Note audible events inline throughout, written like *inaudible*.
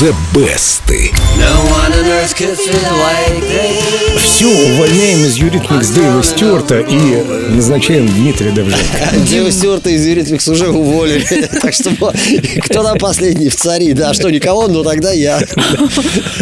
The Best. Все, увольняем из Eurythmics Дэйва Стюарта и назначаем Дмитрия Довженко. Дэйва Стюарта из Eurythmics уже уволили. *laughs* Так что кто там последний в цари? Да, что, никого, но тогда я.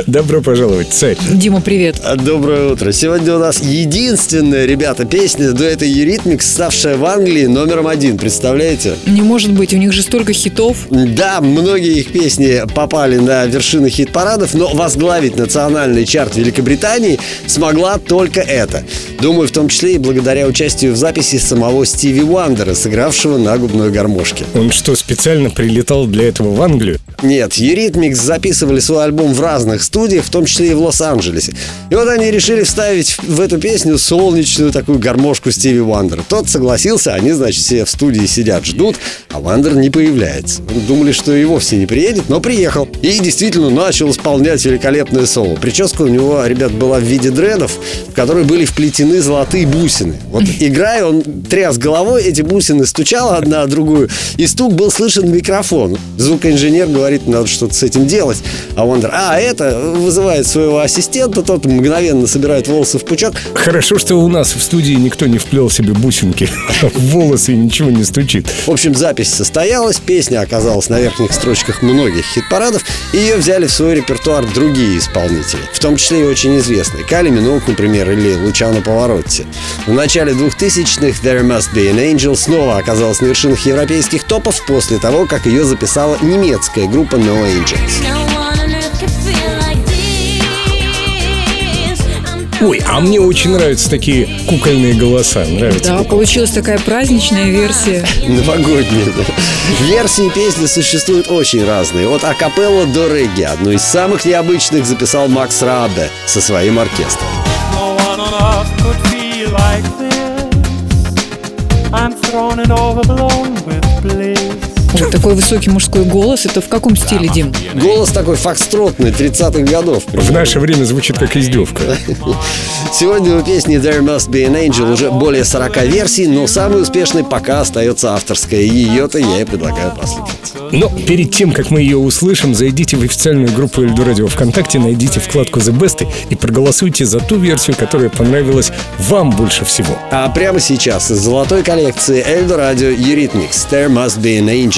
Добро пожаловать, царь. Дима, привет. Доброе утро. Сегодня у нас единственная, ребята, песня дуэта Eurythmics, ставшая в Англии номером один. Представляете? Не может быть, у них же столько хитов. Да, многие их песни попали на вершины хит-парадов, но возглавить национальный чарт Великобритании смогла только это. Думаю, в том числе и благодаря участию в записи самого Стиви Уандера, сыгравшего на губной гармошке. Он что, специально прилетал для этого в Англию? Нет, Eurythmics записывали свой альбом в разных студиях, в том числе и в Лос-Анджелесе. И вот они решили вставить в эту песню солнечную такую гармошку Стиви Уандера. Тот согласился, они, значит, все в студии сидят, ждут, а Вандер не появляется. Думали, что и вовсе не приедет, но приехал. И действительно начал исполнять великолепное соло. Прическа у него, ребят, была в виде дредов, в которые были вплетены золотые бусины. Вот играя, он тряс головой, эти бусины стучала одна о другую, и стук был слышен в микрофон. Звукоинженер говорит, надо что-то с этим делать. А Вандер, а, это вызывает своего ассистента, тот мгновенно собирает волосы в пучок. Хорошо, что у нас в студии никто не вплел себе бусинки в *laughs* волосы и ничего не стучит. В общем, запись состоялась, песня оказалась на верхних строчках многих хит-парадов, и ее взяли в свой репертуар другие исполнители, в том числе и очень известные. Кали Миноук, например, или Лучано Поворотти. В начале 2000-х There Must Be an Angel снова оказалась на вершинах европейских топов после того, как ее записала немецкая группа No Angels. Ой, а мне очень нравятся такие кукольные голоса. Нравится. Да, получилась такая праздничная версия. Новогодняя, да. Версии песни существуют очень разные. От акапелла до регги. Одну из самых необычных записал Макс Рабе со своим оркестром. on earth could feel like this? I'm thrown and overblown with bliss. Вот такой высокий мужской голос. Это в каком стиле, Дим? Голос такой фокстротный, 30-х годов. В наше время звучит как издевка. *laughs* Сегодня у песни There Must Be an Angel уже более 40 версий, но самой успешной пока остается авторская. Ее-то я и предлагаю послушать. Но перед тем, как мы ее услышим, зайдите в официальную группу Эльду Радио ВКонтакте, найдите вкладку The Best и проголосуйте за ту версию, которая понравилась вам больше всего. А прямо сейчас из золотой коллекции Эльду Радио Eurythmics There Must Be an Angel.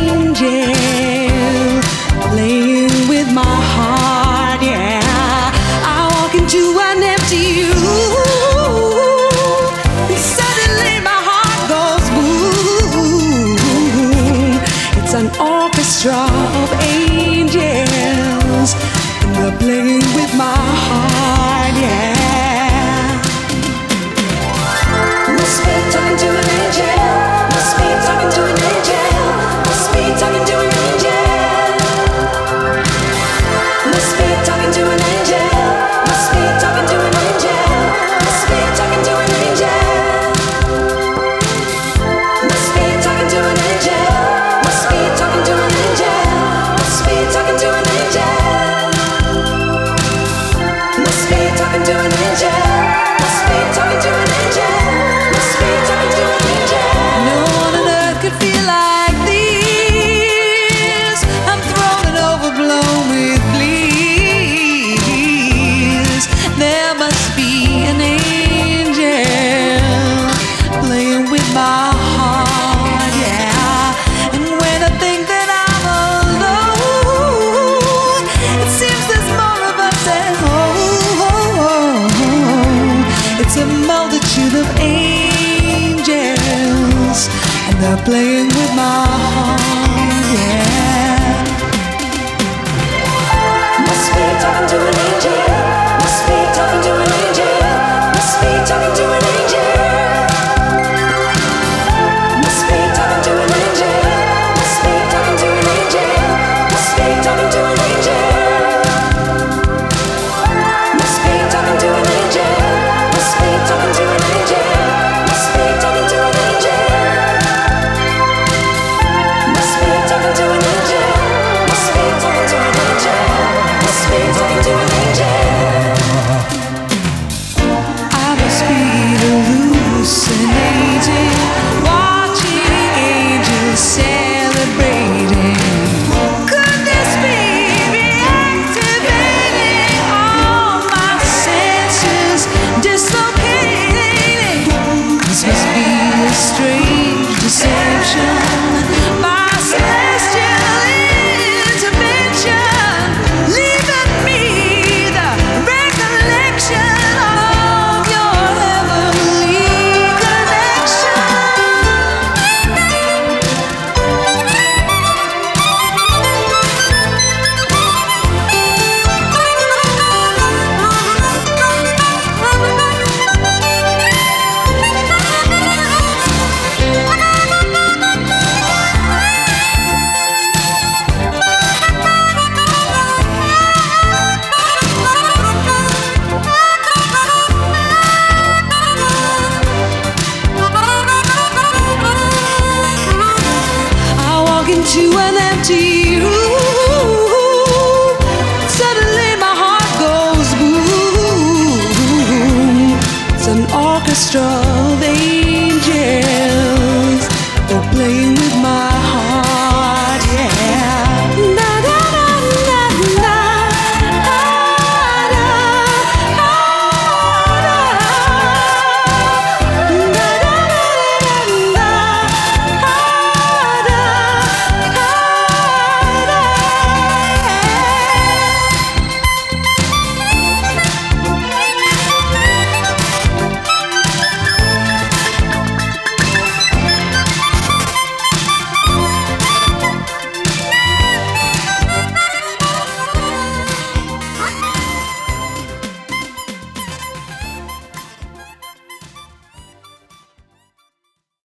strong. It's a multitude of angels, and they're playing with my heart, yeah. Must be talking to an angel. Empty